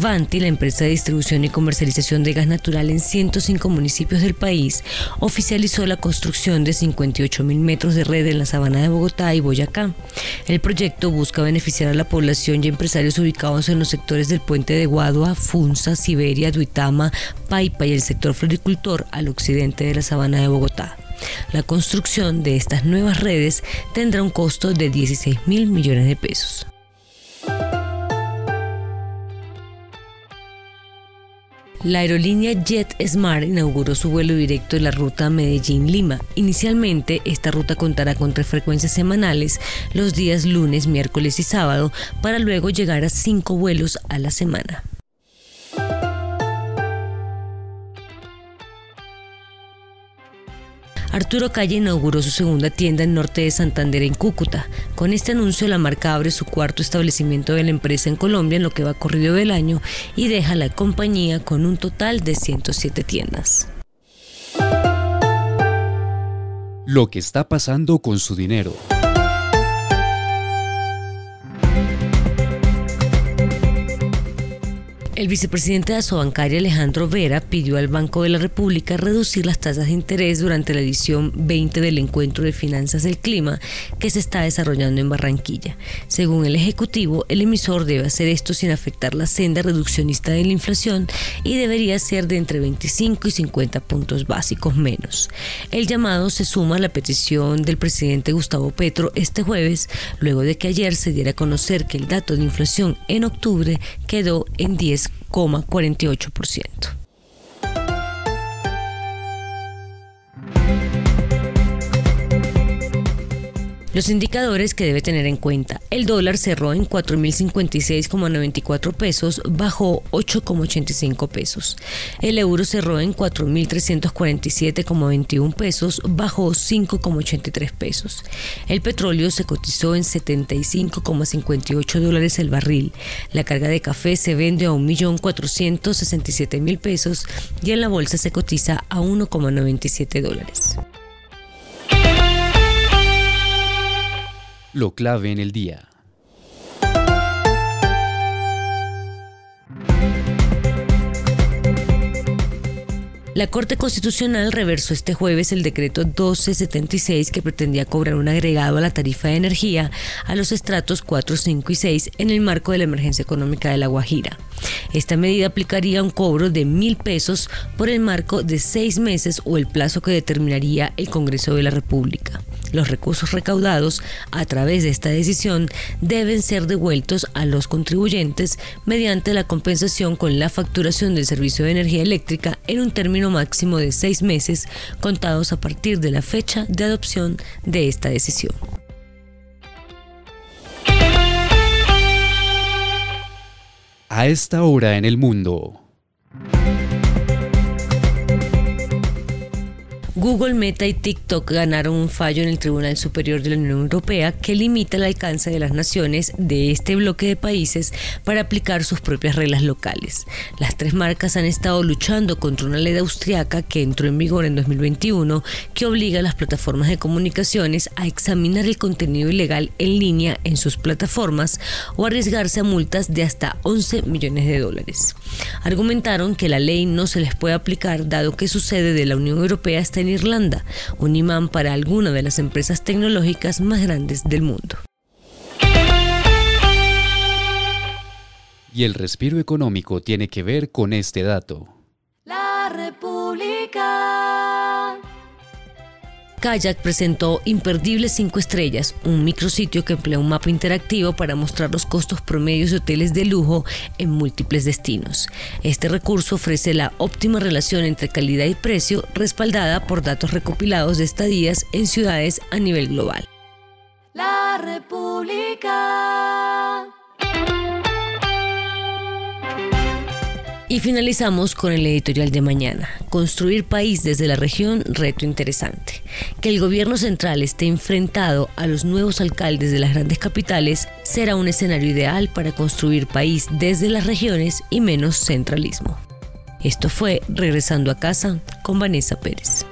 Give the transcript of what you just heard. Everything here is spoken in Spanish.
Vanti, la empresa de distribución y comercialización de gas natural en 105 municipios del país, oficializó la construcción de 58 mil metros de red en la sabana de Bogotá y Boyacá. El proyecto busca beneficiar a la población y empresarios ubicados en los sectores del puente de Guadua, Funza, Siberia, Duitama, Paipa y el sector floricultor al occidente de la sabana de Bogotá. La construcción de estas nuevas redes tendrá un costo de 16 mil millones de pesos. La aerolínea JetSmart inauguró su vuelo directo en la ruta Medellín-Lima. Inicialmente, esta ruta contará con tres frecuencias semanales los días lunes, miércoles y sábado, para luego llegar a cinco vuelos a la semana. Arturo Calle inauguró su segunda tienda en norte de Santander en Cúcuta. Con este anuncio la marca abre su cuarto establecimiento de la empresa en Colombia en lo que va corrido del año y deja la compañía con un total de 107 tiendas. Lo que está pasando con su dinero. El vicepresidente de Asobancaria, Alejandro Vera, pidió al Banco de la República reducir las tasas de interés durante la edición 20 del Encuentro de Finanzas del Clima que se está desarrollando en Barranquilla. Según el Ejecutivo, el emisor debe hacer esto sin afectar la senda reduccionista de la inflación y debería ser de entre 25 y 50 puntos básicos menos. El llamado se suma a la petición del presidente Gustavo Petro este jueves, luego de que ayer se diera a conocer que el dato de inflación en octubre quedó en 10 48%. Los indicadores que debe tener en cuenta. El dólar cerró en 4.056,94 pesos, bajó 8,85 pesos. El euro cerró en 4.347,21 pesos, bajó 5,83 pesos. El petróleo se cotizó en 75,58 dólares el barril. La carga de café se vende a 1.467.000 pesos y en la bolsa se cotiza a 1,97 dólares. Lo clave en el día. La Corte Constitucional reversó este jueves el decreto 1276 que pretendía cobrar un agregado a la tarifa de energía a los estratos 4, 5 y 6 en el marco de la emergencia económica de La Guajira. Esta medida aplicaría un cobro de mil pesos por el marco de seis meses o el plazo que determinaría el Congreso de la República. Los recursos recaudados a través de esta decisión deben ser devueltos a los contribuyentes mediante la compensación con la facturación del servicio de energía eléctrica en un término máximo de seis meses contados a partir de la fecha de adopción de esta decisión. A esta hora en el mundo. Google, Meta y TikTok ganaron un fallo en el Tribunal Superior de la Unión Europea que limita el alcance de las naciones de este bloque de países para aplicar sus propias reglas locales. Las tres marcas han estado luchando contra una ley austriaca que entró en vigor en 2021 que obliga a las plataformas de comunicaciones a examinar el contenido ilegal en línea en sus plataformas o arriesgarse a multas de hasta 11 millones de dólares. Argumentaron que la ley no se les puede aplicar dado que su sede de la Unión Europea está en Irlanda, un imán para alguna de las empresas tecnológicas más grandes del mundo. Y el respiro económico tiene que ver con este dato. Kayak presentó Imperdibles 5 Estrellas, un micrositio que emplea un mapa interactivo para mostrar los costos promedios de hoteles de lujo en múltiples destinos. Este recurso ofrece la óptima relación entre calidad y precio, respaldada por datos recopilados de estadías en ciudades a nivel global. La República. Y finalizamos con el editorial de mañana. Construir país desde la región, reto interesante. Que el gobierno central esté enfrentado a los nuevos alcaldes de las grandes capitales será un escenario ideal para construir país desde las regiones y menos centralismo. Esto fue Regresando a casa con Vanessa Pérez.